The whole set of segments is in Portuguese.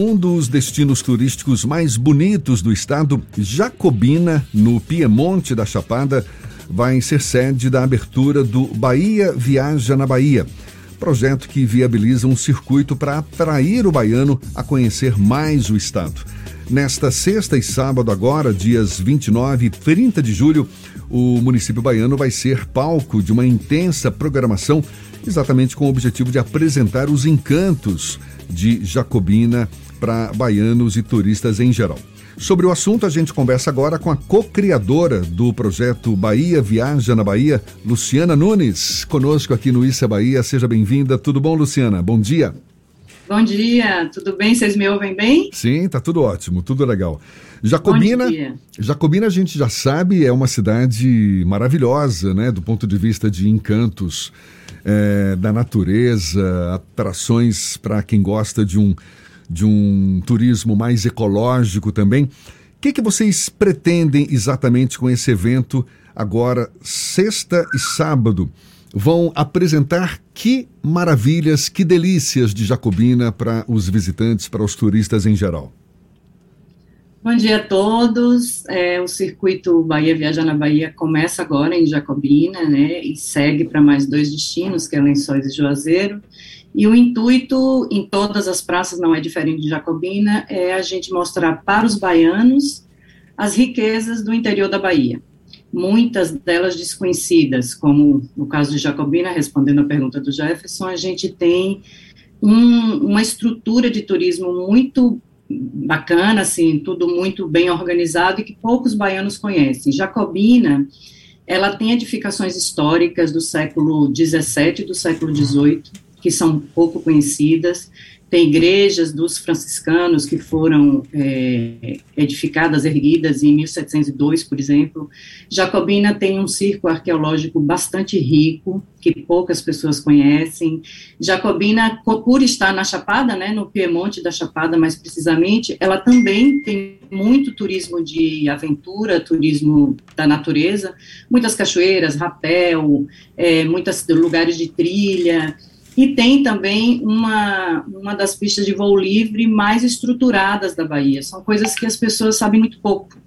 Um dos destinos turísticos mais bonitos do estado, Jacobina, no Piemonte da Chapada, vai ser sede da abertura do Bahia Viaja na Bahia. Projeto que viabiliza um circuito para atrair o baiano a conhecer mais o estado. Nesta sexta e sábado, agora, dias 29 e 30 de julho, o município baiano vai ser palco de uma intensa programação, exatamente com o objetivo de apresentar os encantos de Jacobina para baianos e turistas em geral. Sobre o assunto, a gente conversa agora com a co-criadora do projeto Bahia Viaja na Bahia, Luciana Nunes, conosco aqui no Issa Bahia. Seja bem-vinda. Tudo bom, Luciana? Bom dia. Bom dia, tudo bem? Vocês me ouvem bem? Sim, tá tudo ótimo, tudo legal. Jacobina, Jacobina a gente já sabe é uma cidade maravilhosa, né, do ponto de vista de encantos é, da natureza, atrações para quem gosta de um de um turismo mais ecológico também. O que, que vocês pretendem exatamente com esse evento agora, sexta e sábado? Vão apresentar que maravilhas, que delícias de Jacobina para os visitantes, para os turistas em geral? Bom dia a todos. É, o circuito Bahia Viajar na Bahia começa agora em Jacobina, né, e segue para mais dois destinos, que é Lençóis e Juazeiro. E o intuito em todas as praças, não é diferente de Jacobina, é a gente mostrar para os baianos as riquezas do interior da Bahia. Muitas delas desconhecidas, como no caso de Jacobina, respondendo a pergunta do Jefferson, a gente tem um, uma estrutura de turismo muito bacana, assim, tudo muito bem organizado e que poucos baianos conhecem. Jacobina, ela tem edificações históricas do século XVII e do século XVIII, que são pouco conhecidas. Tem igrejas dos franciscanos que foram é, edificadas, erguidas em 1702, por exemplo. Jacobina tem um circo arqueológico bastante rico, que poucas pessoas conhecem. Jacobina, por estar na Chapada, né, no Piemonte da Chapada, mais precisamente, ela também tem muito turismo de aventura, turismo da natureza, muitas cachoeiras, rapel, é, muitos lugares de trilha. E tem também uma, uma das pistas de voo livre mais estruturadas da Bahia. São coisas que as pessoas sabem muito pouco.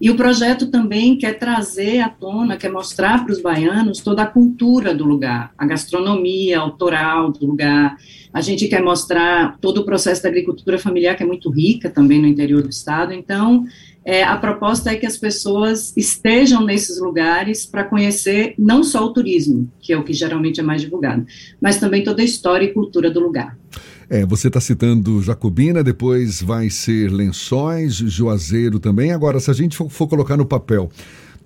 E o projeto também quer trazer à tona, quer mostrar para os baianos toda a cultura do lugar, a gastronomia autoral do lugar. A gente quer mostrar todo o processo da agricultura familiar, que é muito rica também no interior do estado. Então, é, a proposta é que as pessoas estejam nesses lugares para conhecer não só o turismo, que é o que geralmente é mais divulgado, mas também toda a história e cultura do lugar. É, você está citando Jacobina, depois vai ser Lençóis, Juazeiro também. Agora, se a gente for, for colocar no papel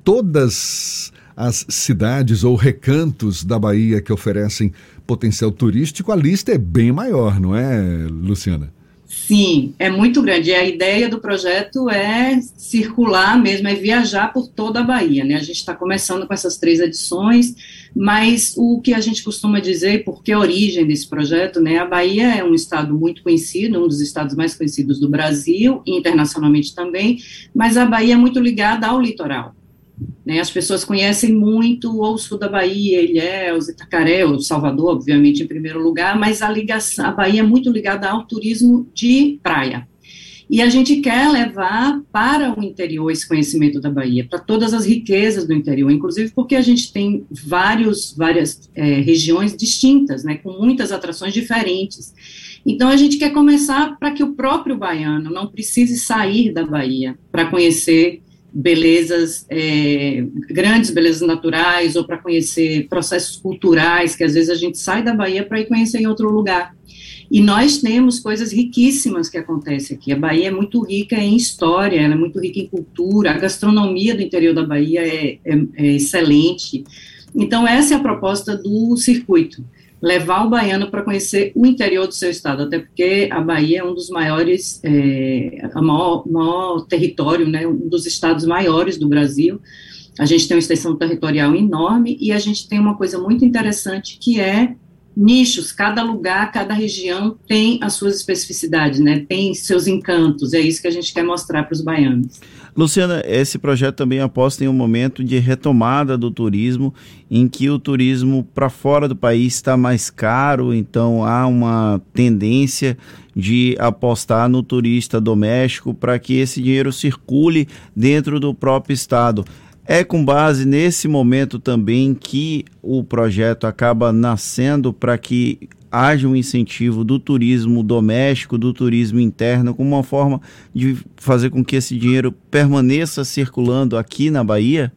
todas as cidades ou recantos da Bahia que oferecem potencial turístico, a lista é bem maior, não é, Luciana? Sim, é muito grande. E a ideia do projeto é circular mesmo, é viajar por toda a Bahia, né? A gente está começando com essas três edições, mas o que a gente costuma dizer, porque a origem desse projeto, né? A Bahia é um estado muito conhecido, um dos estados mais conhecidos do Brasil, e internacionalmente também, mas a Bahia é muito ligada ao litoral. Né, as pessoas conhecem muito o sul da Bahia, Ilhéus, Itacaré, o Salvador, obviamente, em primeiro lugar, mas a, ligação, a Bahia é muito ligada ao turismo de praia. E a gente quer levar para o interior esse conhecimento da Bahia, para todas as riquezas do interior, inclusive porque a gente tem vários, várias é, regiões distintas, né, com muitas atrações diferentes. Então a gente quer começar para que o próprio baiano não precise sair da Bahia para conhecer belezas, é, grandes belezas naturais, ou para conhecer processos culturais, que às vezes a gente sai da Bahia para ir conhecer em outro lugar. E nós temos coisas riquíssimas que acontecem aqui. A Bahia é muito rica em história, ela é muito rica em cultura, a gastronomia do interior da Bahia é, é, é excelente. Então, essa é a proposta do circuito levar o baiano para conhecer o interior do seu estado, até porque a Bahia é um dos maiores, é, a maior, maior território, né, um dos estados maiores do Brasil. A gente tem uma extensão territorial enorme e a gente tem uma coisa muito interessante que é nichos, cada lugar, cada região tem as suas especificidades, né? Tem seus encantos. É isso que a gente quer mostrar para os baianos. Luciana, esse projeto também aposta em um momento de retomada do turismo, em que o turismo para fora do país está mais caro, então há uma tendência de apostar no turista doméstico para que esse dinheiro circule dentro do próprio estado. É com base nesse momento também que o projeto acaba nascendo para que haja um incentivo do turismo doméstico, do turismo interno, como uma forma de fazer com que esse dinheiro permaneça circulando aqui na Bahia?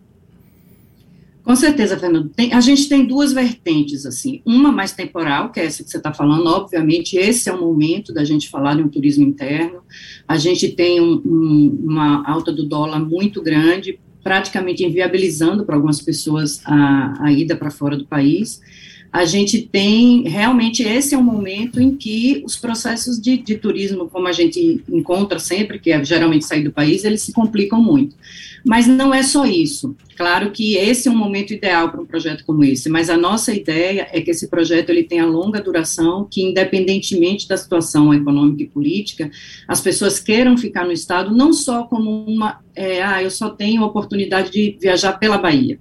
Com certeza, Fernando. Tem, a gente tem duas vertentes, assim. Uma mais temporal, que é essa que você está falando. Obviamente, esse é o momento da gente falar de um turismo interno. A gente tem um, um, uma alta do dólar muito grande, praticamente inviabilizando para algumas pessoas a, a ida para fora do país a gente tem, realmente, esse é um momento em que os processos de, de, turismo, como a gente encontra sempre, que é geralmente sair do país, eles se complicam muito. Mas não é só isso. Claro que esse é um momento ideal para um projeto como esse, mas a nossa ideia é que esse projeto ele tenha longa duração, que independentemente da situação econômica e política, as pessoas queiram ficar no estado não só como uma, é, ah, eu só tenho oportunidade de viajar pela Bahia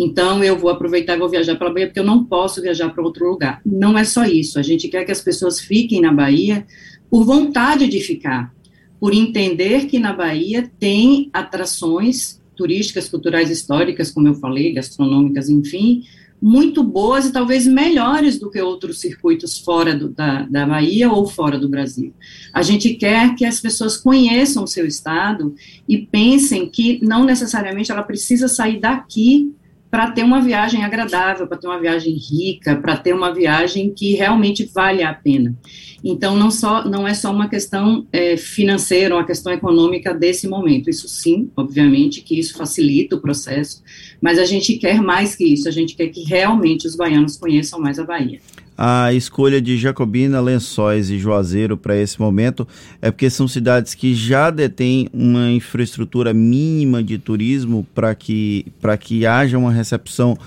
então eu vou aproveitar e vou viajar para Bahia porque eu não posso viajar para outro lugar. Não é só isso, a gente quer que as pessoas fiquem na Bahia por vontade de ficar, por entender que na Bahia tem atrações turísticas, culturais, históricas, como eu falei, gastronômicas, enfim, muito boas e talvez melhores do que outros circuitos fora do, da, da Bahia ou fora do Brasil. A gente quer que as pessoas conheçam o seu estado e pensem que não necessariamente ela precisa sair daqui para ter uma viagem agradável, para ter uma viagem rica, para ter uma viagem que realmente vale a pena. Então, não, só, não é só uma questão é, financeira, uma questão econômica desse momento. Isso sim, obviamente, que isso facilita o processo, mas a gente quer mais que isso, a gente quer que realmente os baianos conheçam mais a Bahia a escolha de Jacobina, Lençóis e Juazeiro para esse momento é porque são cidades que já detêm uma infraestrutura mínima de turismo para que, que haja uma recepção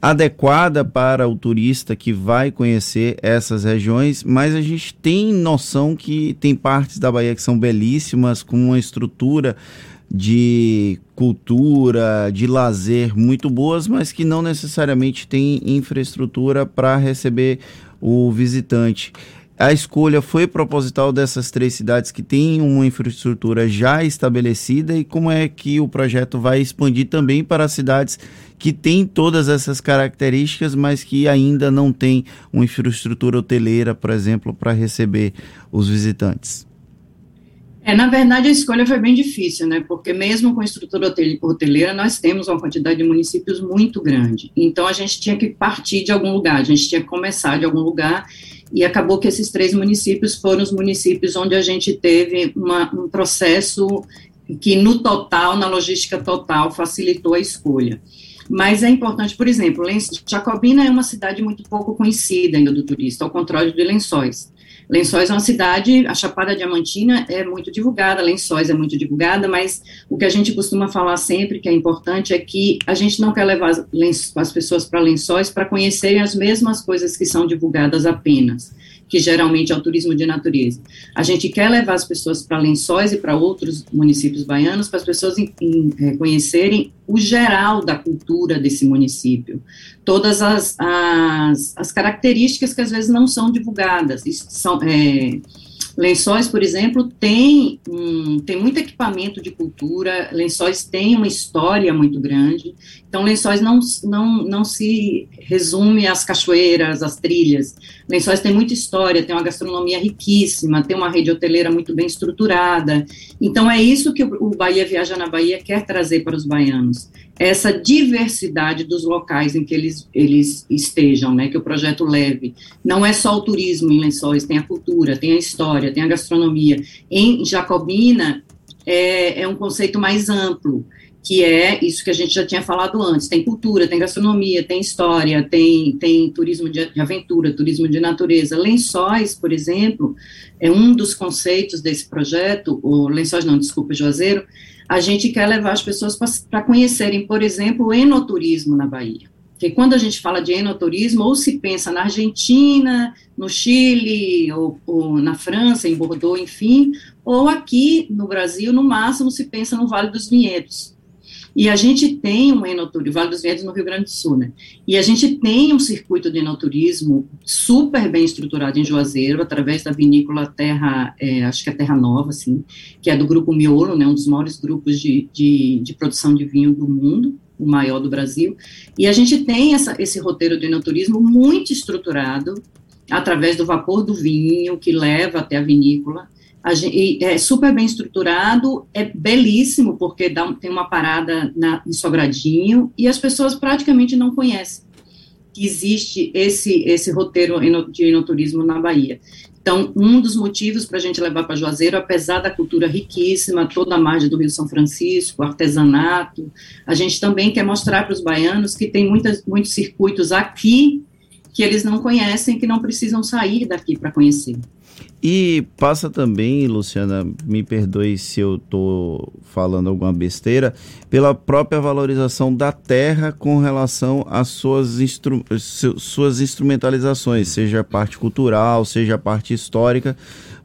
adequada para o turista que vai conhecer essas regiões, mas a gente tem noção que tem partes da Bahia que são belíssimas, com uma estrutura de cultura, de lazer muito boas, mas que não necessariamente tem infraestrutura para receber o visitante. A escolha foi proposital dessas três cidades que têm uma infraestrutura já estabelecida e como é que o projeto vai expandir também para cidades que têm todas essas características, mas que ainda não têm uma infraestrutura hoteleira, por exemplo, para receber os visitantes. É, na verdade, a escolha foi bem difícil, né? Porque mesmo com a estrutura hoteleira, nós temos uma quantidade de municípios muito grande. Então, a gente tinha que partir de algum lugar, a gente tinha que começar de algum lugar, e acabou que esses três municípios foram os municípios onde a gente teve uma, um processo que, no total, na logística total, facilitou a escolha. Mas é importante, por exemplo, Jacobina é uma cidade muito pouco conhecida ainda do turista, ao contrário de Lençóis. Lençóis é uma cidade, a Chapada Diamantina é muito divulgada, Lençóis é muito divulgada, mas o que a gente costuma falar sempre, que é importante, é que a gente não quer levar as pessoas para Lençóis para conhecerem as mesmas coisas que são divulgadas apenas que geralmente é o turismo de natureza. A gente quer levar as pessoas para Lençóis e para outros municípios baianos, para as pessoas em, em, é, conhecerem o geral da cultura desse município, todas as, as, as características que às vezes não são divulgadas, são, é, Lençóis, por exemplo, tem, um, tem muito equipamento de cultura, Lençóis tem uma história muito grande, então Lençóis não, não, não se resume às cachoeiras, às trilhas. Lençóis tem muita história, tem uma gastronomia riquíssima, tem uma rede hoteleira muito bem estruturada. Então é isso que o Bahia Viaja na Bahia quer trazer para os baianos essa diversidade dos locais em que eles, eles estejam, né, que o projeto leve. Não é só o turismo em Lençóis, tem a cultura, tem a história, tem a gastronomia. Em Jacobina, é, é um conceito mais amplo, que é isso que a gente já tinha falado antes, tem cultura, tem gastronomia, tem história, tem, tem turismo de, aventura, turismo de natureza. Lençóis, por exemplo, é um dos conceitos desse projeto, o Lençóis não, desculpa, Juazeiro, a gente quer levar as pessoas para conhecerem, por exemplo, o enoturismo na Bahia. Porque quando a gente fala de enoturismo, ou se pensa na Argentina, no Chile, ou, ou, na França, em Bordeaux, enfim, ou aqui no Brasil, no máximo, se pensa no Vale dos Vinhedos. E a gente tem um enoturismo, Vale dos Vinhedos no Rio Grande do Sul, né? E a gente tem um circuito de enoturismo super bem estruturado em Juazeiro, através da vinícola Terra, é, acho que é Terra Nova, assim, que é do grupo Miolo, né? Um dos maiores grupos de, de, de produção de vinho do mundo, o maior do Brasil. E a gente tem essa, esse roteiro de enoturismo muito estruturado, através do vapor do vinho, que leva até a vinícola, Gente, é super bem estruturado, é belíssimo, porque dá, tem uma parada na, em Sobradinho, e as pessoas praticamente não conhecem que existe esse, esse roteiro de enoturismo na Bahia. Então, um dos motivos para a gente levar para Juazeiro, apesar da cultura riquíssima, toda a margem do Rio São Francisco, artesanato, a gente também quer mostrar para os baianos que tem muitas, muitos circuitos aqui que eles não conhecem, que não precisam sair daqui para conhecer. E passa também, Luciana, me perdoe se eu estou falando alguma besteira, pela própria valorização da terra com relação às suas, instru suas instrumentalizações, seja a parte cultural, seja a parte histórica,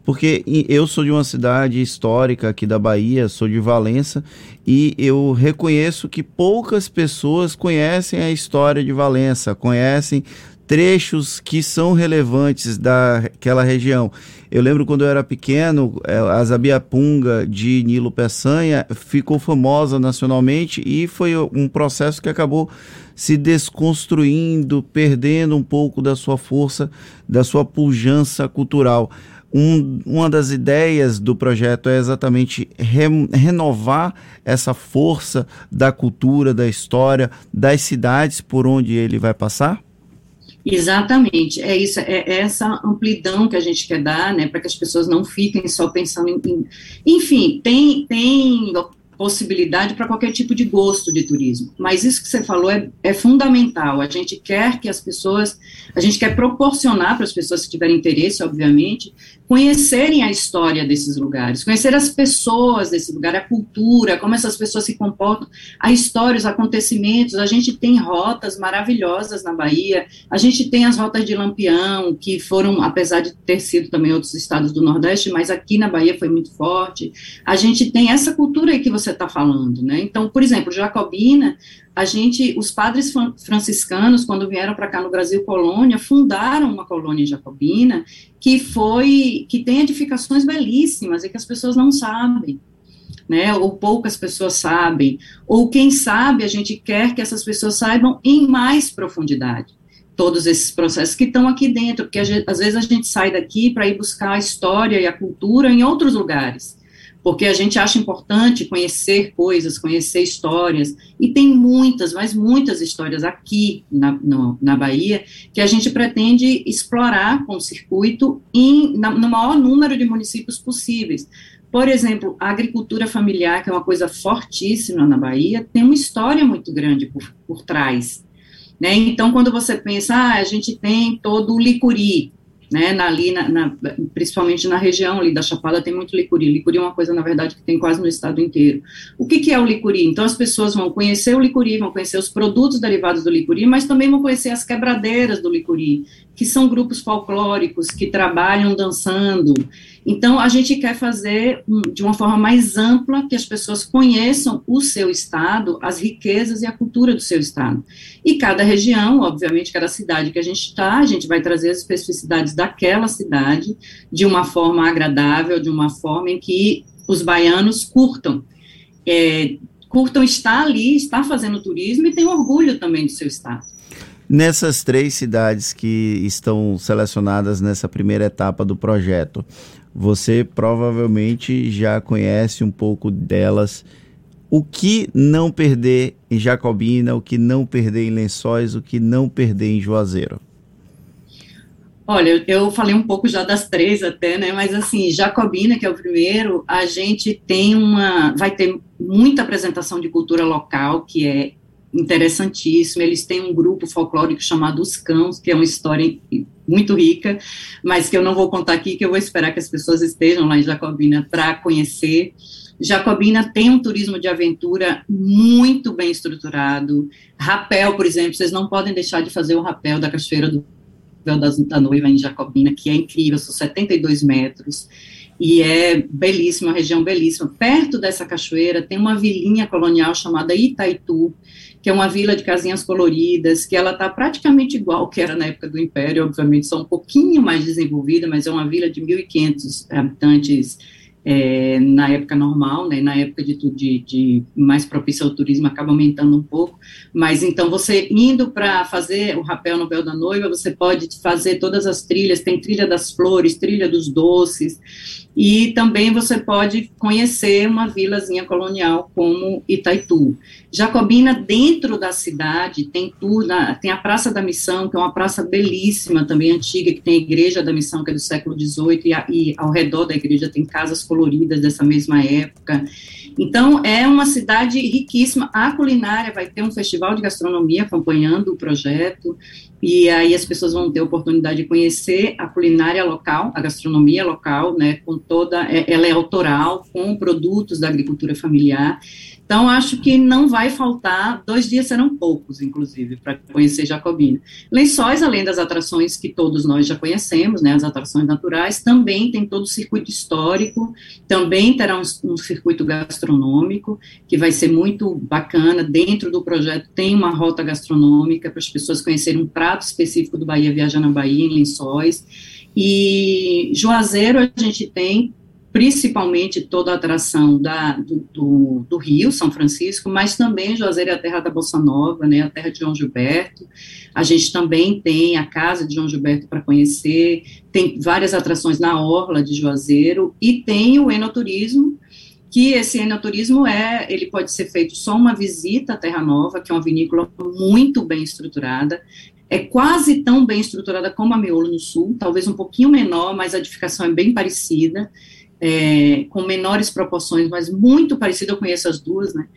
porque eu sou de uma cidade histórica aqui da Bahia, sou de Valença, e eu reconheço que poucas pessoas conhecem a história de Valença, conhecem trechos que são relevantes daquela região. Eu lembro quando eu era pequeno, é, a Zabiapunga de Nilo Peçanha ficou famosa nacionalmente e foi um processo que acabou se desconstruindo, perdendo um pouco da sua força, da sua pujança cultural. Um, uma das ideias do projeto é exatamente re, renovar essa força da cultura, da história, das cidades por onde ele vai passar? Exatamente, é isso, é, é essa amplidão que a gente quer dar, né, para que as pessoas não fiquem só pensando em, enfim, tem, tem possibilidade para qualquer tipo de gosto de turismo. Mas isso que você falou é, é fundamental. A gente quer que as pessoas, a gente quer proporcionar para as pessoas que tiverem interesse, obviamente, conhecerem a história desses lugares, conhecer as pessoas desse lugar, a cultura, como essas pessoas se comportam, a história, os acontecimentos. A gente tem rotas maravilhosas na Bahia, a gente tem as rotas de Lampião, que foram, apesar de ter sido também outros estados do Nordeste, mas aqui na Bahia foi muito forte. A gente tem essa cultura aí que você está falando, né? Então, por exemplo, Jacobina, a gente, os padres franciscanos, quando vieram para cá no Brasil colônia, fundaram uma colônia jacobina que foi, que tem edificações belíssimas e que as pessoas não sabem. Né, ou poucas pessoas sabem, ou quem sabe a gente quer que essas pessoas saibam em mais profundidade todos esses processos que estão aqui dentro, porque às vezes a gente sai daqui para ir buscar a história e a cultura em outros lugares porque a gente acha importante conhecer coisas, conhecer histórias, e tem muitas, mas muitas histórias aqui na, no, na Bahia que a gente pretende explorar com o circuito em, na, no maior número de municípios possíveis. Por exemplo, a agricultura familiar, que é uma coisa fortíssima na Bahia, tem uma história muito grande por, por trás. Né? Então, quando você pensa, ah, a gente tem todo o licuri, né, na, ali, na, na, principalmente na região ali da Chapada tem muito licuri, licuri é uma coisa, na verdade, que tem quase no estado inteiro. O que, que é o licuri? Então, as pessoas vão conhecer o licuri, vão conhecer os produtos derivados do licuri, mas também vão conhecer as quebradeiras do licuri, que são grupos folclóricos que trabalham dançando. Então, a gente quer fazer de uma forma mais ampla que as pessoas conheçam o seu estado, as riquezas e a cultura do seu estado. E cada região, obviamente, cada cidade que a gente está, a gente vai trazer as especificidades daquela cidade de uma forma agradável, de uma forma em que os baianos curtam. É, curtam estar ali, estar fazendo turismo e tem orgulho também do seu estado. Nessas três cidades que estão selecionadas nessa primeira etapa do projeto, você provavelmente já conhece um pouco delas. O que não perder em Jacobina, o que não perder em Lençóis, o que não perder em Juazeiro? Olha, eu falei um pouco já das três até, né? Mas assim, Jacobina, que é o primeiro, a gente tem uma, vai ter muita apresentação de cultura local, que é interessantíssimo. Eles têm um grupo folclórico chamado Os Cãos, que é uma história muito rica, mas que eu não vou contar aqui, que eu vou esperar que as pessoas estejam lá em Jacobina para conhecer. Jacobina tem um turismo de aventura muito bem estruturado. Rapel, por exemplo, vocês não podem deixar de fazer o rapel da Cachoeira do da Noiva em Jacobina, que é incrível, são 72 metros e é belíssima, uma região belíssima. Perto dessa cachoeira tem uma vilinha colonial chamada Itaitu, que é uma vila de casinhas coloridas, que ela está praticamente igual que era na época do Império, obviamente, só um pouquinho mais desenvolvida, mas é uma vila de 1.500 habitantes é, na época normal, né, na época de, de, de mais propícia ao turismo acaba aumentando um pouco, mas então você indo para fazer o rapel no véu da noiva, você pode fazer todas as trilhas, tem trilha das flores, trilha dos doces, e também você pode conhecer uma vilazinha colonial como Itaitu. Jacobina, dentro da cidade, tem, tudo, tem a Praça da Missão, que é uma praça belíssima, também antiga, que tem a Igreja da Missão, que é do século XVIII, e, e ao redor da igreja tem casas coloridas dessa mesma época. Então, é uma cidade riquíssima. A culinária vai ter um festival de gastronomia acompanhando o projeto, e aí as pessoas vão ter a oportunidade de conhecer a culinária local, a gastronomia local, né, com toda, é, ela é autoral, com produtos da agricultura familiar, então, acho que não vai faltar, dois dias serão poucos, inclusive, para conhecer Jacobina. Lençóis, além das atrações que todos nós já conhecemos, né, as atrações naturais, também tem todo o circuito histórico, também terá um, um circuito gastronômico, que vai ser muito bacana. Dentro do projeto tem uma rota gastronômica para as pessoas conhecerem um prato específico do Bahia Viajar na Bahia, em Lençóis. E Juazeiro a gente tem principalmente toda a atração da, do, do, do, Rio, São Francisco, mas também Juazeiro é a terra da Bossa Nova, né, a terra de João Gilberto. A gente também tem a casa de João Gilberto para conhecer, tem várias atrações na orla de Juazeiro e tem o enoturismo, que esse enoturismo é, ele pode ser feito só uma visita à Terra Nova, que é uma vinícola muito bem estruturada, é quase tão bem estruturada como a Miolo no Sul, talvez um pouquinho menor, mas a edificação é bem parecida, é, com menores proporções, mas muito parecido, eu conheço as duas, né?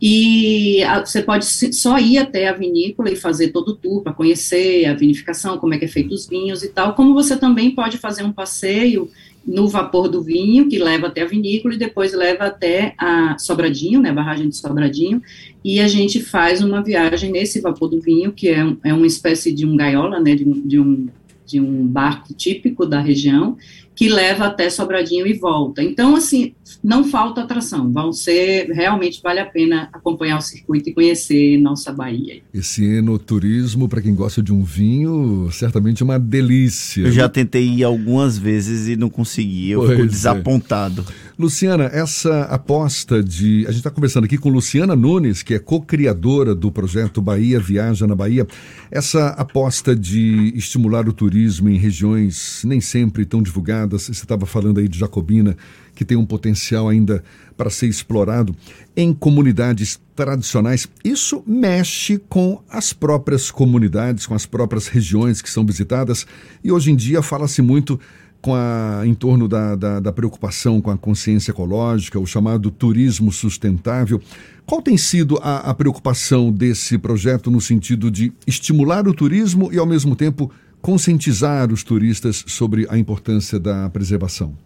E a, você pode só ir até a vinícola e fazer todo o tour para conhecer a vinificação, como é que é feito os vinhos e tal, como você também pode fazer um passeio no vapor do vinho, que leva até a vinícola e depois leva até a Sobradinho, né, barragem de Sobradinho, e a gente faz uma viagem nesse vapor do vinho, que é, é uma espécie de um gaiola, né, de, de um de um barco típico da região, que leva até Sobradinho e volta. Então, assim, não falta atração, vão ser, realmente vale a pena acompanhar o circuito e conhecer nossa Bahia. Esse enoturismo, para quem gosta de um vinho, certamente é uma delícia. Eu já tentei ir algumas vezes e não consegui, eu pois fico é. desapontado. É. Luciana, essa aposta de. A gente está conversando aqui com Luciana Nunes, que é co-criadora do projeto Bahia Viaja na Bahia. Essa aposta de estimular o turismo em regiões nem sempre tão divulgadas você estava falando aí de Jacobina, que tem um potencial ainda para ser explorado em comunidades tradicionais. Isso mexe com as próprias comunidades, com as próprias regiões que são visitadas. E hoje em dia fala-se muito com a, em torno da, da, da, preocupação com a consciência ecológica, o chamado turismo sustentável. Qual tem sido a, a preocupação desse projeto no sentido de estimular o turismo e, ao mesmo tempo, conscientizar os turistas sobre a importância da preservação?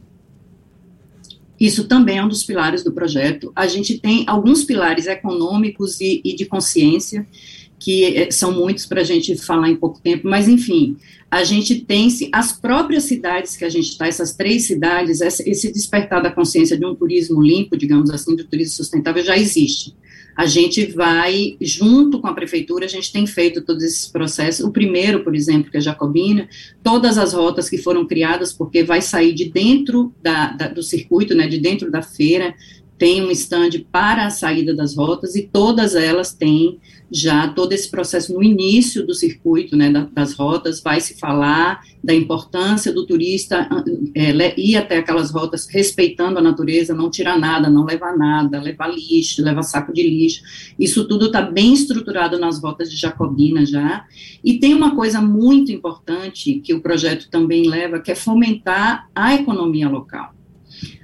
Isso também é um dos pilares do projeto. A gente tem alguns pilares econômicos e, e de consciência, que eh, são muitos para a gente falar em pouco tempo, mas enfim, a gente tem as próprias cidades que a gente está, essas três cidades, esse despertar da consciência de um turismo limpo, digamos assim, do turismo sustentável já existe a gente vai, junto com a prefeitura, a gente tem feito todos esses processos. O primeiro, por exemplo, que é Jacobina, todas as rotas que foram criadas, porque vai sair de dentro da, da, do circuito, né, de dentro da feira, tem um stand para a saída das rotas e todas elas têm já todo esse processo no início do circuito, né, das rotas, vai se falar da importância do turista é, ir até aquelas rotas respeitando a natureza, não tirar nada, não levar nada, levar lixo, levar saco de lixo. Isso tudo está bem estruturado nas rotas de Jacobina já. E tem uma coisa muito importante que o projeto também leva, que é fomentar a economia local.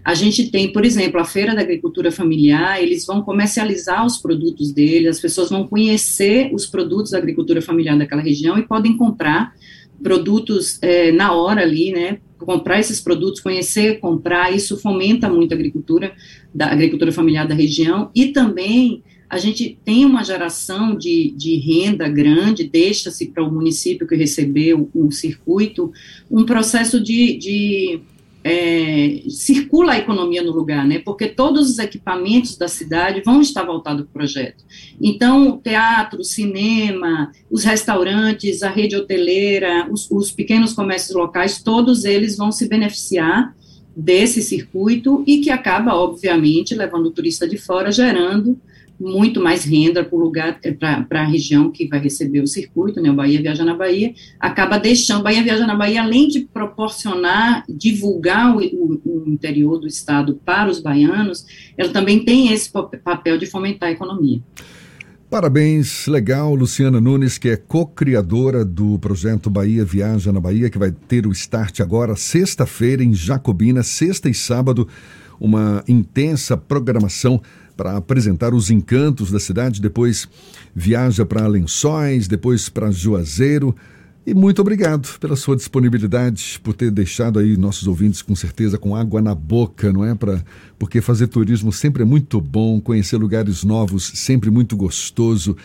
A gente tem, por exemplo, a Feira da Agricultura Familiar, eles vão comercializar os produtos deles, as pessoas vão conhecer os produtos da agricultura familiar daquela região e podem comprar produtos é, na hora ali, né? Comprar esses produtos, conhecer, comprar, isso fomenta muito a agricultura, da agricultura familiar da região, e também a gente tem uma geração de, de renda grande, deixa-se para o município que recebeu o, o circuito, um processo de, de é, circula a economia no lugar, né? Porque todos os equipamentos da cidade vão estar voltados para o projeto. Então, teatro, cinema, os restaurantes, a rede hoteleira, os, os pequenos comércios locais, todos eles vão se beneficiar desse circuito e que acaba, obviamente, levando o turista de fora, gerando muito mais renda para o lugar, é, para a região que vai receber o circuito, né, o Bahia Viaja na Bahia, acaba deixando, Bahia Viaja na Bahia, além de proporcionar, divulgar o, o, o interior do estado para os baianos, ela também tem esse papel de fomentar a economia. Parabéns, legal, Luciana Nunes, que é co-criadora do projeto Bahia Viaja na Bahia, que vai ter o start agora, sexta-feira, em Jacobina, sexta e sábado, uma intensa programação para apresentar os encantos da cidade, depois viaja para Lençóis, depois para Juazeiro. E muito obrigado pela sua disponibilidade, por ter deixado aí nossos ouvintes com certeza com água na boca, não é? Pra, porque fazer turismo sempre é muito bom, conhecer lugares novos sempre muito gostoso.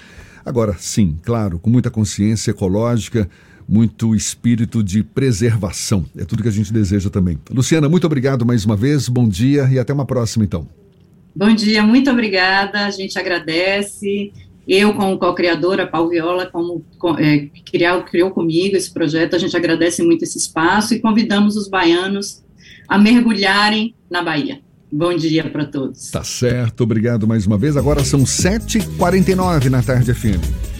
Agora, sim, claro, com muita consciência ecológica, muito espírito de preservação. É tudo que a gente deseja também. Luciana, muito obrigado mais uma vez, bom dia e até uma próxima então. Bom dia, muito obrigada. A gente agradece. Eu, como co-criadora, Paulo Viola, como é, criou, criou comigo esse projeto, a gente agradece muito esse espaço e convidamos os baianos a mergulharem na Bahia. Bom dia para todos. Tá certo, obrigado mais uma vez. Agora são 7h49 na tarde FM.